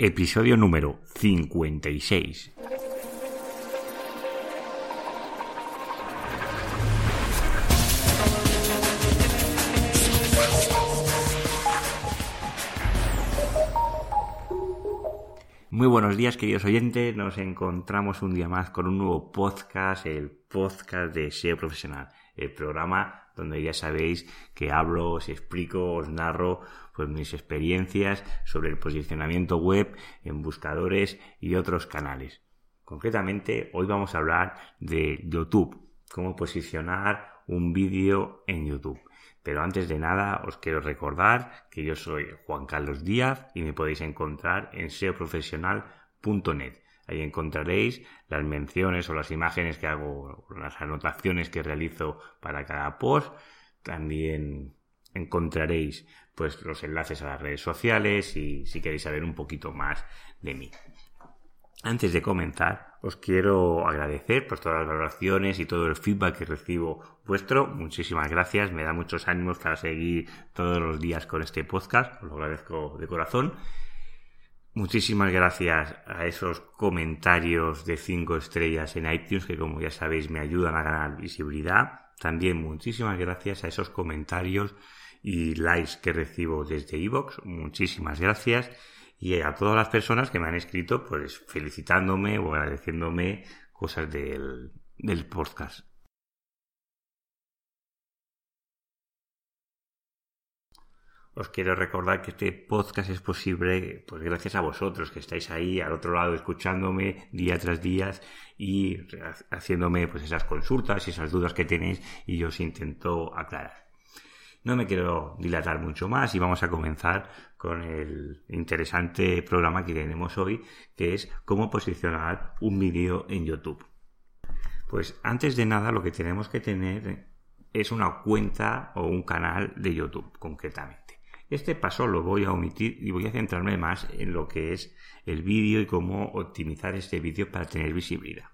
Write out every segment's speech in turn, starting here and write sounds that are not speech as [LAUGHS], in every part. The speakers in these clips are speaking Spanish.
Episodio número 56. Muy buenos días, queridos oyentes. Nos encontramos un día más con un nuevo podcast, el podcast de SEO Profesional, el programa donde ya sabéis que hablo, os explico, os narro pues mis experiencias sobre el posicionamiento web en buscadores y otros canales. Concretamente, hoy vamos a hablar de YouTube, cómo posicionar un vídeo en YouTube. Pero antes de nada, os quiero recordar que yo soy Juan Carlos Díaz y me podéis encontrar en seoprofesional.net. Ahí encontraréis las menciones o las imágenes que hago, las anotaciones que realizo para cada post. También encontraréis pues los enlaces a las redes sociales y si queréis saber un poquito más de mí. Antes de comenzar, os quiero agradecer por todas las valoraciones y todo el feedback que recibo vuestro. Muchísimas gracias, me da muchos ánimos para seguir todos los días con este podcast, os lo agradezco de corazón. Muchísimas gracias a esos comentarios de 5 estrellas en iTunes que como ya sabéis me ayudan a ganar visibilidad. También muchísimas gracias a esos comentarios y likes que recibo desde iVoox. Muchísimas gracias. Y a todas las personas que me han escrito pues felicitándome o agradeciéndome cosas del, del podcast. Os quiero recordar que este podcast es posible pues gracias a vosotros que estáis ahí al otro lado escuchándome día tras día y haciéndome pues esas consultas y esas dudas que tenéis y yo os intento aclarar. No me quiero dilatar mucho más y vamos a comenzar con el interesante programa que tenemos hoy que es cómo posicionar un vídeo en YouTube. Pues antes de nada lo que tenemos que tener es una cuenta o un canal de YouTube concretamente. Este paso lo voy a omitir y voy a centrarme más en lo que es el vídeo y cómo optimizar este vídeo para tener visibilidad.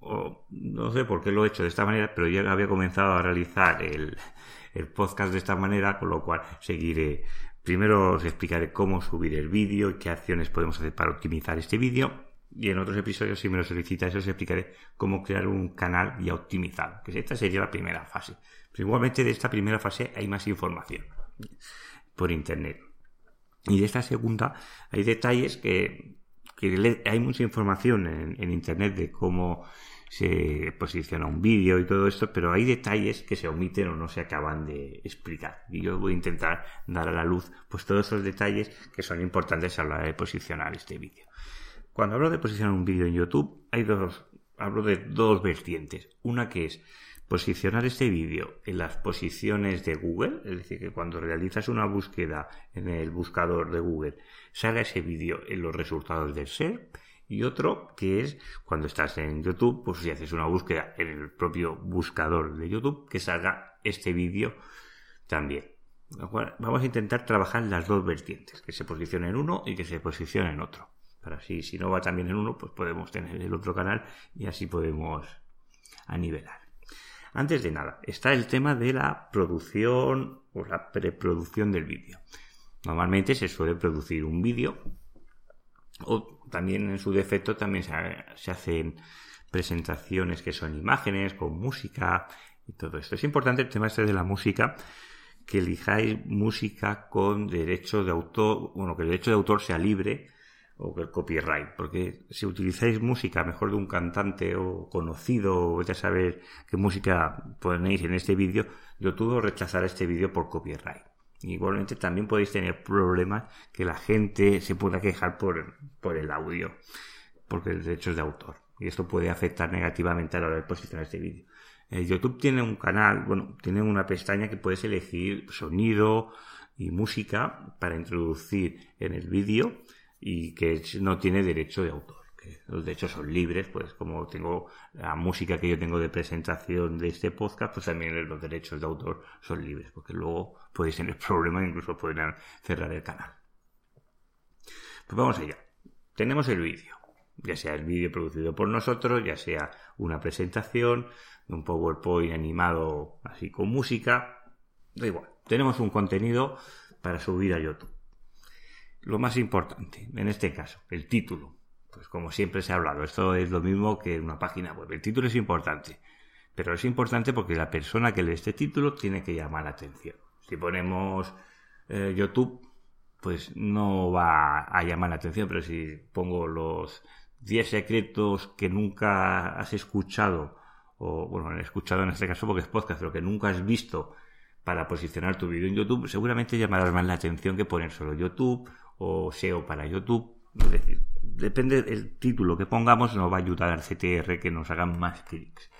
no sé por qué lo he hecho de esta manera, pero ya había comenzado a realizar el, podcast de esta manera, con lo cual seguiré. Primero os explicaré cómo subir el vídeo y qué acciones podemos hacer para optimizar este vídeo. Y en otros episodios, si me lo solicitáis, os explicaré cómo crear un canal ya optimizado, esta sería la primera fase. Igualmente de esta primera fase hay más información por internet. Y de esta segunda hay detalles que, hay mucha información en, internet de cómo se posiciona un vídeo y todo esto, pero hay detalles que se omiten o no se acaban de explicar. Y yo voy a intentar dar a la luz pues todos esos detalles que son importantes a la hora de posicionar este vídeo. Cuando hablo de posicionar un vídeo en YouTube, hay dos, hablo de dos vertientes. Una que es posicionar este vídeo en las posiciones de Google, es decir, que cuando realizas una búsqueda en el buscador de Google salga ese vídeo en los resultados del SERP y otro que es cuando estás en YouTube, pues si haces una búsqueda en el propio buscador de YouTube, que salga este vídeo también. Vamos a intentar trabajar las dos vertientes, que se posicione en uno y que se posicione en otro. Para así, si no va también en uno, pues podemos tener el otro canal y así podemos anivelar. Antes de nada, está el tema de la producción o la preproducción del vídeo. Normalmente se suele producir un vídeo o también en su defecto también se, hacen presentaciones que son imágenes con música y todo esto. Es importante el tema este de la música que elijáis música con derecho de autor, bueno, que el derecho de autor sea libre o el copyright, porque si utilizáis música mejor de un cantante o conocido, o a saber qué música ponéis en este vídeo, YouTube rechazará este vídeo por copyright. Igualmente también podéis tener problemas que la gente se pueda quejar por, por el audio, porque el derecho es de autor. Y esto puede afectar negativamente a la hora de posicionar este vídeo. Eh, YouTube tiene un canal, bueno, tiene una pestaña que puedes elegir sonido y música para introducir en el vídeo y que no tiene derecho de autor. Que los derechos son libres, pues como tengo la música que yo tengo de presentación de este podcast, pues también los derechos de autor son libres, porque luego podéis tener [LAUGHS] problemas, incluso pueden cerrar el canal. Pues vamos allá. Tenemos el vídeo, ya sea el vídeo producido por nosotros, ya sea una presentación, un PowerPoint animado así con música, da igual. Tenemos un contenido para subir a YouTube. Lo más importante, en este caso, el título. Pues como siempre se ha hablado, esto es lo mismo que una página web. El título es importante, pero es importante porque la persona que lee este título tiene que llamar la atención. Si ponemos eh, YouTube, pues no va a llamar la atención, pero si pongo los 10 secretos que nunca has escuchado, o bueno, he escuchado en este caso porque es podcast, pero que nunca has visto para posicionar tu vídeo en YouTube, seguramente llamarás más la atención que poner solo YouTube o SEO para YouTube. Depende del título que pongamos, nos va a ayudar al CTR que nos hagan más clics.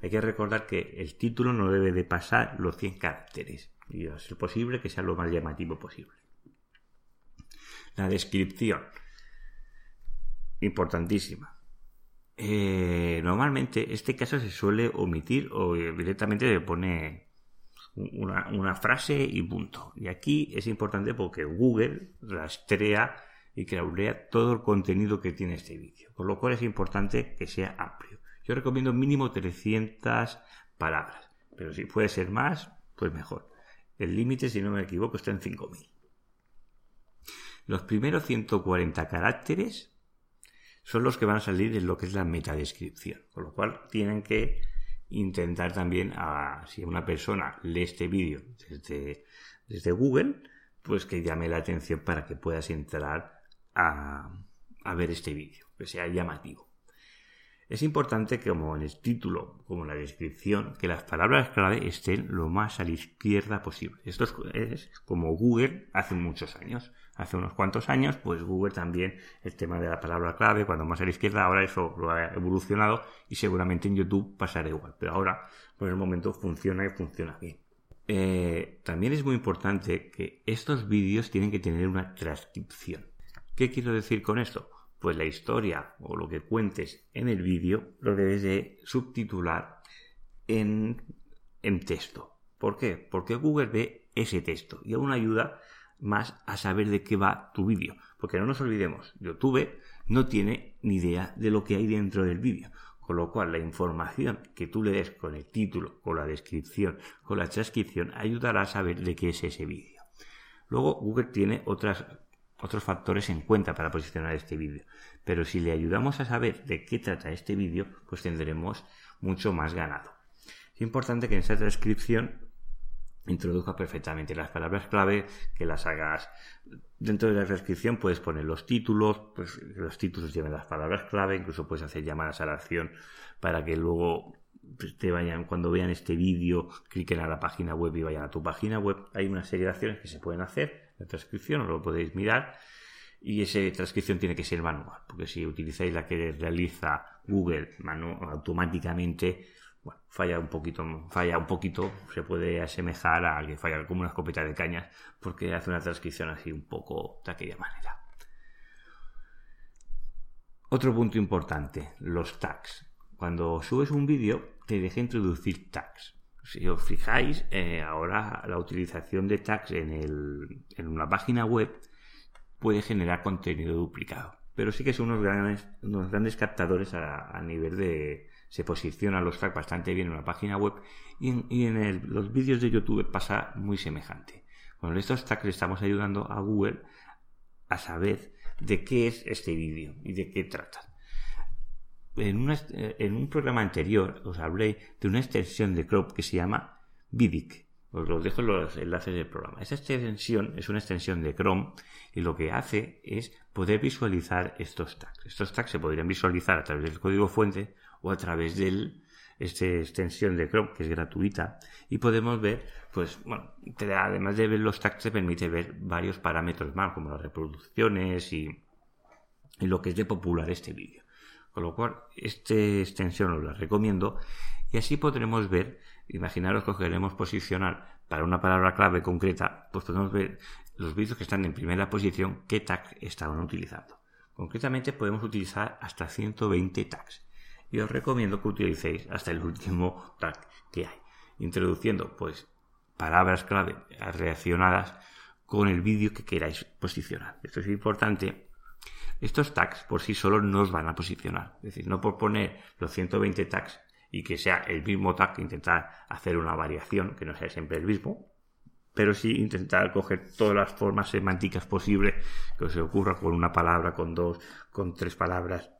Hay que recordar que el título no debe de pasar los 100 caracteres y a ser posible que sea lo más llamativo posible. La descripción. Importantísima. Eh, normalmente este caso se suele omitir o directamente le pone una, frase y punto. Y aquí es importante porque Google rastrea y crawlea todo el contenido que tiene este vídeo. Con lo cual es importante que sea amplio. Yo recomiendo mínimo 300 palabras. Pero si puede ser más, pues mejor. El límite, si no me equivoco, está en 5000. Los primeros 140 caracteres son los que van a salir en lo que es la metadescripción. Con lo cual tienen que intentar también, a, si una persona lee este vídeo desde, desde, Google, pues que llame la atención para que puedas entrar a, a ver este vídeo, que sea llamativo. Es importante que como en el título como en la descripción, que las palabras clave estén lo más a la izquierda posible. Esto es como Google hace muchos años hace unos cuantos años, pues Google también, el tema de la palabra clave, cuando más a la izquierda, ahora eso lo ha evolucionado y seguramente en YouTube pasará igual, pero ahora por el momento funciona y funciona bien. Eh, también es muy importante que estos vídeos tienen que tener una transcripción. ¿Qué quiero decir con esto? Pues la historia o lo que cuentes en el vídeo lo debes de subtitular en, en texto. ¿Por qué? Porque Google ve ese texto y aún ayuda más a saber de qué va tu vídeo. Porque no nos olvidemos, YouTube no tiene ni idea de lo que hay dentro del vídeo. Con lo cual, la información que tú le des con el título, con la descripción, con la transcripción, ayudará a saber de qué es ese vídeo. Luego, Google tiene otras, otros factores en cuenta para posicionar este vídeo. Pero si le ayudamos a saber de qué trata este vídeo, pues tendremos mucho más ganado. Es importante que en esa transcripción introduzca perfectamente las palabras clave, que las hagas dentro de la descripción, puedes poner los títulos, pues los títulos lleven las palabras clave, incluso puedes hacer llamadas a la acción para que luego pues, te vayan, cuando vean este vídeo, cliquen a la página web y vayan a tu página web. Hay una serie de acciones que se pueden hacer, la transcripción, lo podéis mirar. Y esa transcripción tiene que ser manual, porque si utilizáis la que realiza Google automáticamente, falla un poquito, falla un poquito, se puede asemejar a que falla como una escopeta de cañas, porque hace una transcripción así un poco de aquella manera. Otro punto importante, los tags. Cuando subes un vídeo, te deja introducir tags. Si os fijáis, eh, ahora la utilización de tags en, en, una página web puede generar contenido duplicado. Pero sí que son unos grandes, unos grandes captadores a nivel de, se posicionan los tags bastante bien en una página web y en, los vídeos de YouTube pasa muy semejante. Con estos tags le estamos ayudando a Google a saber de qué es este vídeo y de qué trata. En, en, un programa anterior os hablé de una extensión de Chrome que se llama Vidic. Os lo dejo en los enlaces del programa. Esta extensión es una extensión de Chrome y lo que hace es poder visualizar estos tags. Estos tags se podrían visualizar a través del código fuente o a través de esta extensión de Chrome que es gratuita y podemos ver pues bueno además de ver los tags te permite ver varios parámetros más como las reproducciones y, lo que es de popular este vídeo con lo cual esta extensión os la recomiendo y así podremos ver imaginaros que queremos posicionar para una palabra clave concreta pues podemos ver los vídeos que están en primera posición qué tag estaban utilizando concretamente podemos utilizar hasta 120 tags y os recomiendo que utilicéis hasta el último tag que hay, introduciendo pues palabras clave relacionadas con el vídeo que queráis posicionar. Esto es importante. Estos tags por sí solos no van a posicionar. Es decir, no por poner los 120 tags y que sea el mismo tag, intentar hacer una variación que no sea siempre el mismo, pero sí intentar coger todas las formas semánticas posibles que os ocurra con una palabra, con dos, con tres palabras,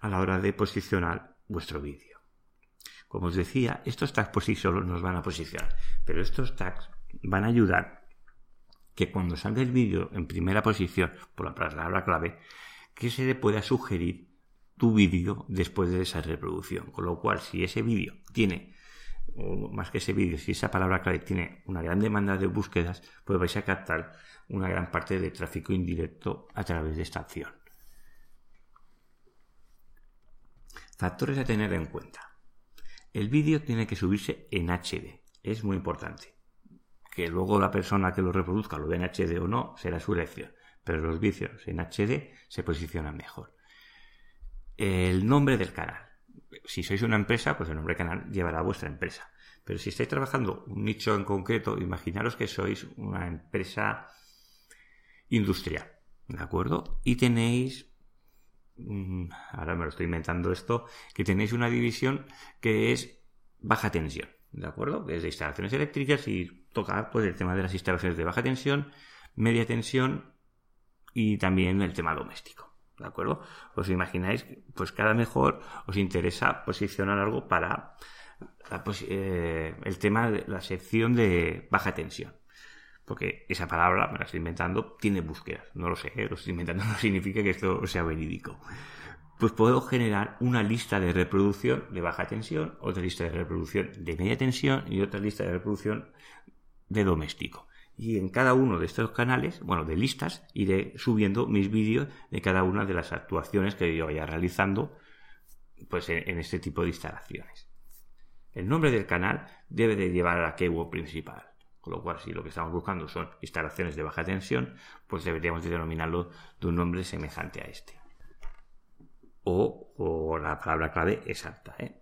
a la hora de posicionar vuestro vídeo. Como os decía, estos tags por sí solos nos van a posicionar, pero estos tags van a ayudar que cuando salga el vídeo en primera posición por la palabra clave, que se le pueda sugerir tu vídeo después de esa reproducción. Con lo cual, si ese vídeo tiene, o más que ese vídeo, si esa palabra clave tiene una gran demanda de búsquedas, pues vais a captar una gran parte de tráfico indirecto a través de esta acción. Factores a tener en cuenta. El vídeo tiene que subirse en HD. Es muy importante. Que luego la persona que lo reproduzca lo ve en HD o no será su elección. Pero los vídeos en HD se posicionan mejor. El nombre del canal. Si sois una empresa, pues el nombre del canal llevará a vuestra empresa. Pero si estáis trabajando un nicho en concreto, imaginaros que sois una empresa industrial. ¿De acuerdo? Y tenéis Mm, ahora me lo estoy inventando esto, que tenéis una división que es baja tensión, ¿de acuerdo? Que es de instalaciones eléctricas y toca pues el tema de las instalaciones de baja tensión, media tensión y también el tema doméstico, ¿de acuerdo? Os imagináis, pues cada mejor os interesa posicionar algo para eh, el tema de la sección de baja tensión porque esa palabra, me la estoy inventando, tiene búsquedas. No lo sé, ¿eh? lo estoy inventando, [LAUGHS] no significa que esto sea verídico. Pues puedo generar una lista de reproducción de baja tensión, otra lista de reproducción de media tensión y otra lista de reproducción de doméstico. Y en cada uno de estos canales, bueno, de listas, iré subiendo mis vídeos de cada una de las actuaciones que yo vaya realizando pues en, este tipo de instalaciones. El nombre del canal debe de llevar a la keyword principal. Con lo cual, si lo que estamos buscando son instalaciones de baja tensión, pues deberíamos denominarlo de un nombre semejante a este. O, la palabra clave exacta. ¿eh?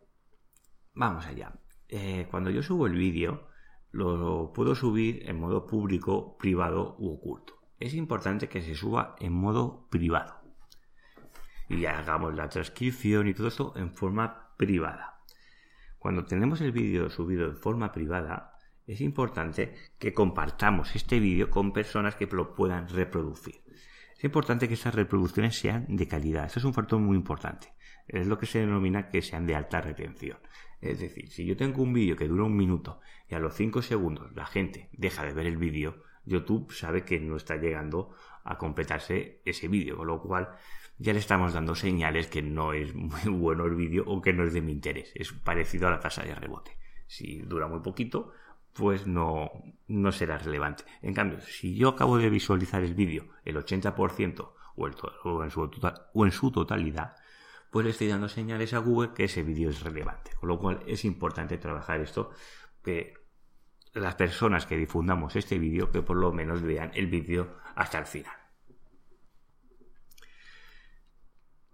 Vamos allá. Eh, cuando yo subo el vídeo, lo puedo subir en modo público, privado u oculto. Es importante que se suba en modo privado. Y hagamos la transcripción y todo esto en forma privada. Cuando tenemos el vídeo subido en forma privada, es importante que compartamos este vídeo con personas que lo puedan reproducir. Es importante que esas reproducciones sean de calidad. Eso es un factor muy importante. Es lo que se denomina que sean de alta retención. Es decir, si yo tengo un vídeo que dura un minuto y a los 5 segundos la gente deja de ver el vídeo, YouTube sabe que no está llegando a completarse ese vídeo, con lo cual ya le estamos dando señales que no es muy [LAUGHS] bueno el vídeo o que no es de mi interés. Es parecido a la tasa de rebote. Si dura muy poquito, pues no, no será relevante. En cambio, si yo acabo de visualizar el vídeo el 80% o, el, o, en su o en su totalidad, pues le estoy dando señales a Google que ese vídeo es relevante. Con lo cual es importante trabajar esto, que las personas que difundamos este vídeo, que por lo menos vean el vídeo hasta el final.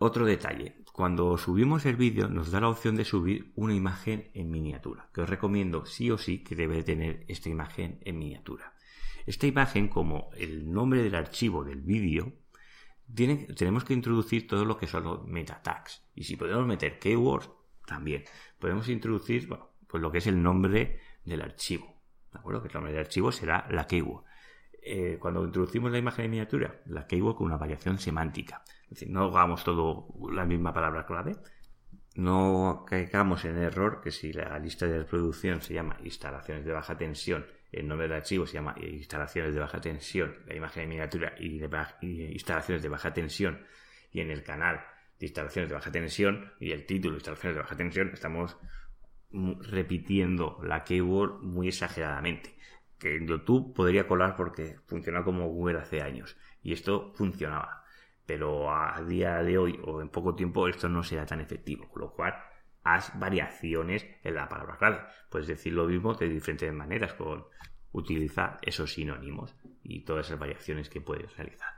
Otro detalle, cuando subimos el vídeo nos da la opción de subir una imagen en miniatura, que os recomiendo sí o sí que debe tener esta imagen en miniatura. Esta imagen, como el nombre del archivo del vídeo, tenemos que introducir todo lo que son los meta tags. Y si podemos meter keywords, también. Podemos introducir pues lo que es el nombre del archivo. ¿De acuerdo? Que el nombre del archivo será la keyword. Eh, cuando introducimos la imagen en miniatura, la keyword con una variación semántica. No hagamos todo la misma palabra clave. No caigamos en error que si la lista de reproducción se llama instalaciones de baja tensión, el nombre del archivo se llama instalaciones de baja tensión, la imagen en miniatura y, y instalaciones de baja tensión, y en el canal de instalaciones de baja tensión y el título instalaciones de baja tensión, estamos repitiendo la keyword muy exageradamente que en YouTube podría colar porque funciona como Google hace años y esto funcionaba. Pero a día de hoy o en poco tiempo esto no será tan efectivo, con lo cual haz variaciones en la palabra clave. Puedes decir lo mismo de diferentes maneras con utilizar esos sinónimos y todas esas variaciones que puedes realizar.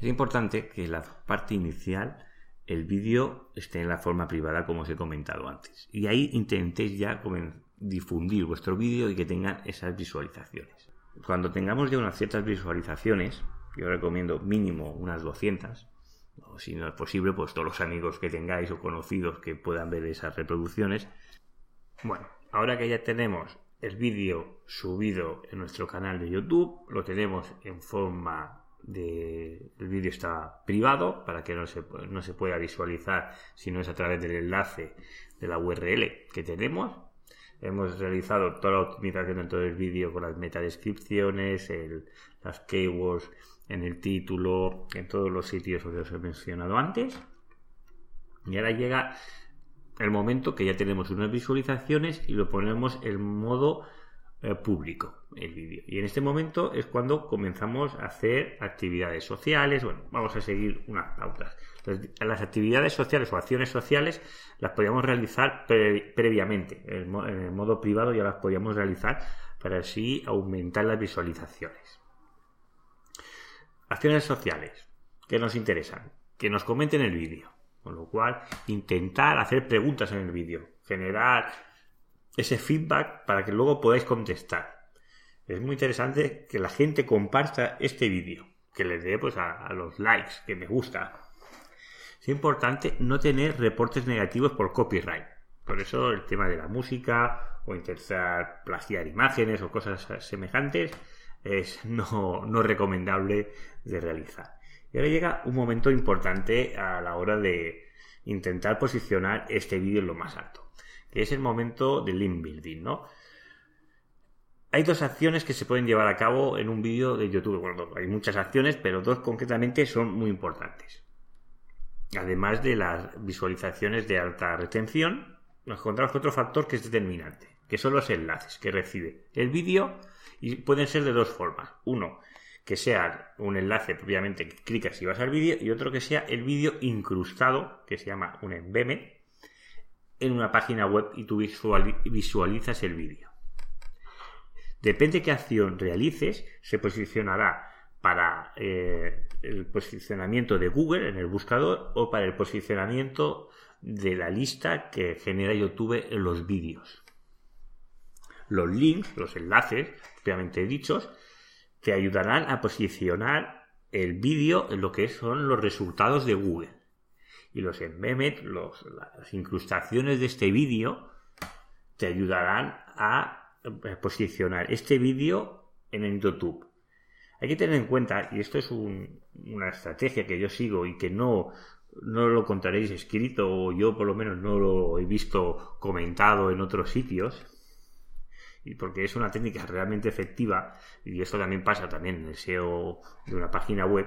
Es importante que la parte inicial el vídeo esté en la forma privada como os he comentado antes. Y ahí intentéis ya difundir vuestro vídeo y que tengan esas visualizaciones. Cuando tengamos ya unas ciertas visualizaciones, yo recomiendo mínimo unas 200, o si no es posible, pues todos los amigos que tengáis o conocidos que puedan ver esas reproducciones. Bueno, ahora que ya tenemos el vídeo subido en nuestro canal de YouTube, lo tenemos en forma de... El vídeo está privado para que no se, no se pueda visualizar si no es a través del enlace de la URL que tenemos. Hemos realizado toda la optimización dentro del vídeo con las metadescripciones, el, las keywords en el título, en todos los sitios que os he mencionado antes. Y ahora llega el momento que ya tenemos unas visualizaciones y lo ponemos en modo eh, público el vídeo. Y en este momento es cuando comenzamos a hacer actividades sociales. Bueno, vamos a seguir unas pautas. las actividades sociales o acciones sociales las podíamos realizar previamente. En, en el modo privado ya las podíamos realizar para así aumentar las visualizaciones. Acciones sociales que nos interesan. Que nos comenten el vídeo con lo cual, intentar hacer preguntas en el vídeo, generar ese feedback para que luego podáis contestar. Es muy interesante que la gente comparta este vídeo, que le dé pues a, los likes, que me gusta. Es importante no tener reportes negativos por copyright. Por eso el tema de la música o intentar plagiar imágenes o cosas semejantes es no, no recomendable de realizar. Y ahora llega un momento importante a la hora de intentar posicionar este vídeo en lo más alto, que es el momento del link building, ¿no? Hay dos acciones que se pueden llevar a cabo en un vídeo de YouTube. Bueno, hay muchas acciones, pero dos concretamente son muy importantes. Además de las visualizaciones de alta retención, nos encontramos con otro factor que es determinante, que son los enlaces que recibe el vídeo y pueden ser de dos formas. Uno, que sea un enlace propiamente que clicas y vas al vídeo y otro que sea el vídeo incrustado, que se llama un embed, en una página web y tú visualizas el vídeo. Depende de qué acción realices, se posicionará para eh, el posicionamiento de Google en el buscador o para el posicionamiento de la lista que genera YouTube en los vídeos. Los links, los enlaces, propiamente dichos, te ayudarán a posicionar el vídeo en lo que son los resultados de Google. Y los embedded, las incrustaciones de este vídeo, te ayudarán a eh, posicionar este vídeo en el YouTube. Hay que tener en cuenta, y esto es una estrategia que yo sigo y que no, no lo contaréis escrito, o yo por lo menos no lo he visto comentado en otros sitios, y porque es una técnica realmente efectiva, y esto también pasa también en el SEO de una página web,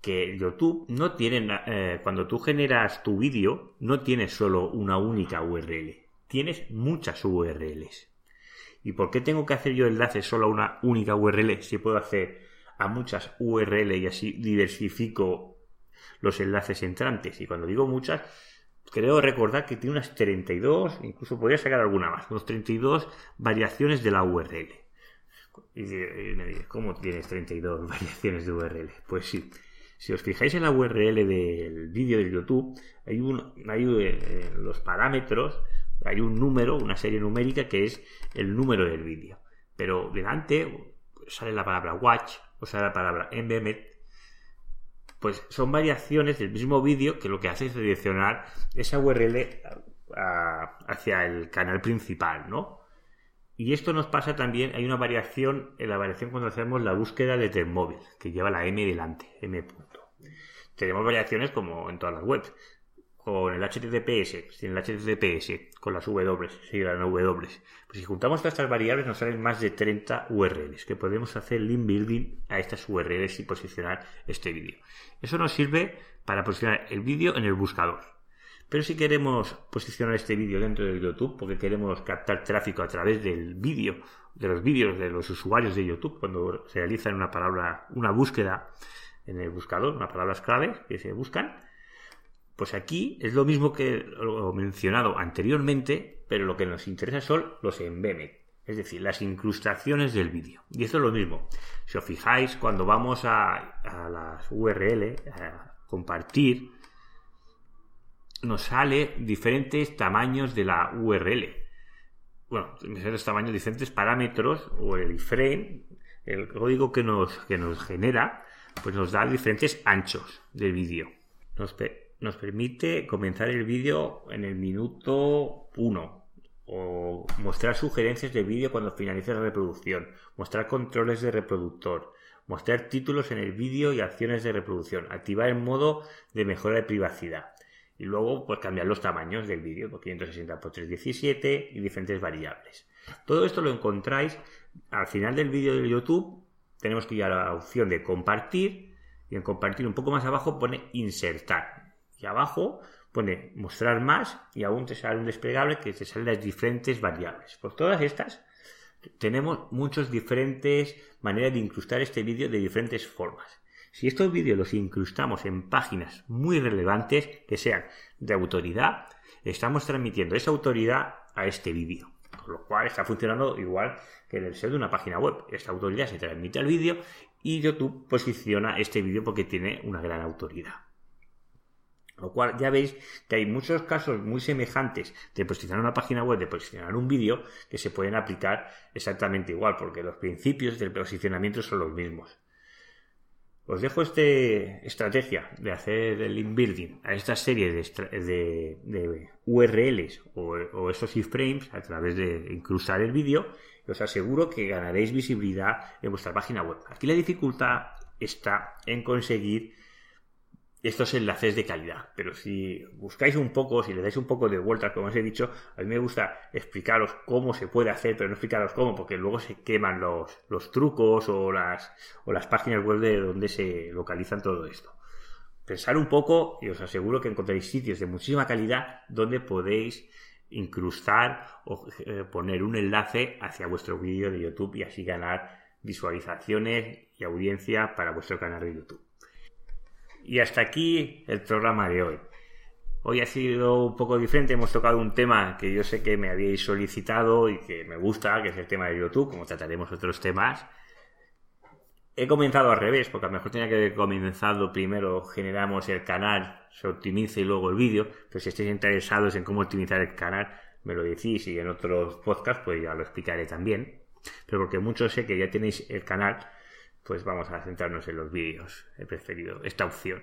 que YouTube no tiene, eh, cuando tú generas tu vídeo, no tienes solo una única URL, tienes muchas URLs. ¿Y por qué tengo que hacer yo enlaces solo a una única URL si puedo hacer a muchas URL y así diversifico los enlaces entrantes? Y cuando digo muchas, creo recordar que tiene unas 32, incluso podría sacar alguna más, unos 32 variaciones de la URL. Y, me dice, ¿cómo tienes 32 [LAUGHS] variaciones de URL? Pues sí. Si os fijáis en la URL del vídeo de YouTube, hay, un, hay eh, los parámetros, hay un número, una serie numérica que es el número del vídeo. Pero delante sale la palabra watch, o sea, la palabra embed, pues son variaciones del mismo vídeo que lo que hace es direccionar esa URL hacia el canal principal, ¿no? Y esto nos pasa también, hay una variación en la variación cuando hacemos la búsqueda de Termóvil, que lleva la M delante, M punto. Tenemos variaciones como en todas las webs con el HTTPS, sin el HTTPS, con las W, si las W. Pues si juntamos todas estas variables nos salen más de 30 URLs, que podemos hacer link building a estas URLs y posicionar este vídeo. Eso nos sirve para posicionar el vídeo en el buscador. Pero si queremos posicionar este vídeo dentro de YouTube, porque queremos captar tráfico a través del vídeo, de los vídeos de los usuarios de YouTube, cuando se realiza una palabra, una búsqueda en el buscador, unas palabras clave que se buscan, pues aquí es lo mismo que lo mencionado anteriormente, pero lo que nos interesa son los embedded, es decir, las incrustaciones del vídeo. Y eso es lo mismo. Si os fijáis, cuando vamos a, las URL, a compartir, nos sale diferentes tamaños de la URL. Bueno, diferentes tamaños, diferentes parámetros, o el iframe, el código que nos, que nos genera, pues nos da diferentes anchos del vídeo. Nos permite comenzar el vídeo en el minuto 1 o mostrar sugerencias de vídeo cuando finalice la reproducción, mostrar controles de reproductor, mostrar títulos en el vídeo y acciones de reproducción, activar el modo de mejora de privacidad y luego pues cambiar los tamaños del vídeo por 560 x 317 y diferentes variables. Todo esto lo encontráis al final del vídeo de YouTube. Tenemos que ir a la opción de compartir y en compartir un poco más abajo pone insertar y abajo pone mostrar más y aún te sale un desplegable que te salen las diferentes variables. Por todas estas tenemos muchas diferentes maneras de incrustar este vídeo de diferentes formas. Si estos vídeos los incrustamos en páginas muy relevantes que sean de autoridad, estamos transmitiendo esa autoridad a este vídeo. Con lo cual está funcionando igual que en el ser de una página web. Esta autoridad se transmite al vídeo y YouTube posiciona este vídeo porque tiene una gran autoridad. Lo cual ya veis que hay muchos casos muy semejantes de posicionar una página web, de posicionar un vídeo, que se pueden aplicar exactamente igual, porque los principios del posicionamiento son los mismos. Os dejo esta estrategia de hacer el link building a esta serie de, URLs o, o, esos iframes a través de incrustar el vídeo os aseguro que ganaréis visibilidad en vuestra página web. Aquí la dificultad está en conseguir estos enlaces de calidad. Pero si buscáis un poco, si le dais un poco de vuelta, como os he dicho, a mí me gusta explicaros cómo se puede hacer, pero no explicaros cómo, porque luego se queman los, los trucos o las, o las páginas web de donde se localizan todo esto. Pensar un poco y os aseguro que encontraréis sitios de muchísima calidad donde podéis incrustar o eh, poner un enlace hacia vuestro vídeo de YouTube y así ganar visualizaciones y audiencia para vuestro canal de YouTube. Y hasta aquí el programa de hoy. Hoy ha sido un poco diferente, hemos tocado un tema que yo sé que me habíais solicitado y que me gusta, que es el tema de YouTube, como trataremos otros temas. He comenzado al revés, porque a lo mejor tenía que haber comenzado primero, generamos el canal, se optimiza y luego el vídeo. Pero si estáis interesados en cómo optimizar el canal, me lo decís y en otros podcasts pues ya lo explicaré también. Pero porque muchos sé que ya tenéis el canal pues vamos a centrarnos en los vídeos. He preferido esta opción.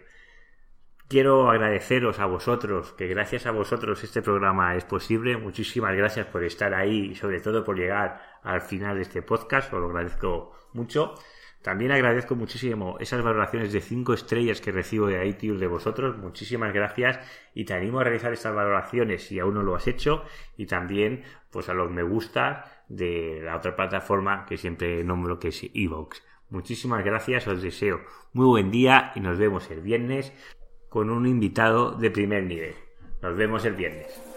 Quiero agradeceros a vosotros, que gracias a vosotros este programa es posible. Muchísimas gracias por estar ahí y sobre todo por llegar al final de este podcast. Os lo agradezco mucho. También agradezco muchísimo esas valoraciones de 5 estrellas que recibo de iTunes de vosotros. Muchísimas gracias y te animo a realizar estas valoraciones si aún no lo has hecho y también pues a los me gusta de la otra plataforma que siempre nombro que es Evox. Muchísimas gracias, os deseo muy buen día y nos vemos el viernes con un invitado de primer nivel. Nos vemos el viernes.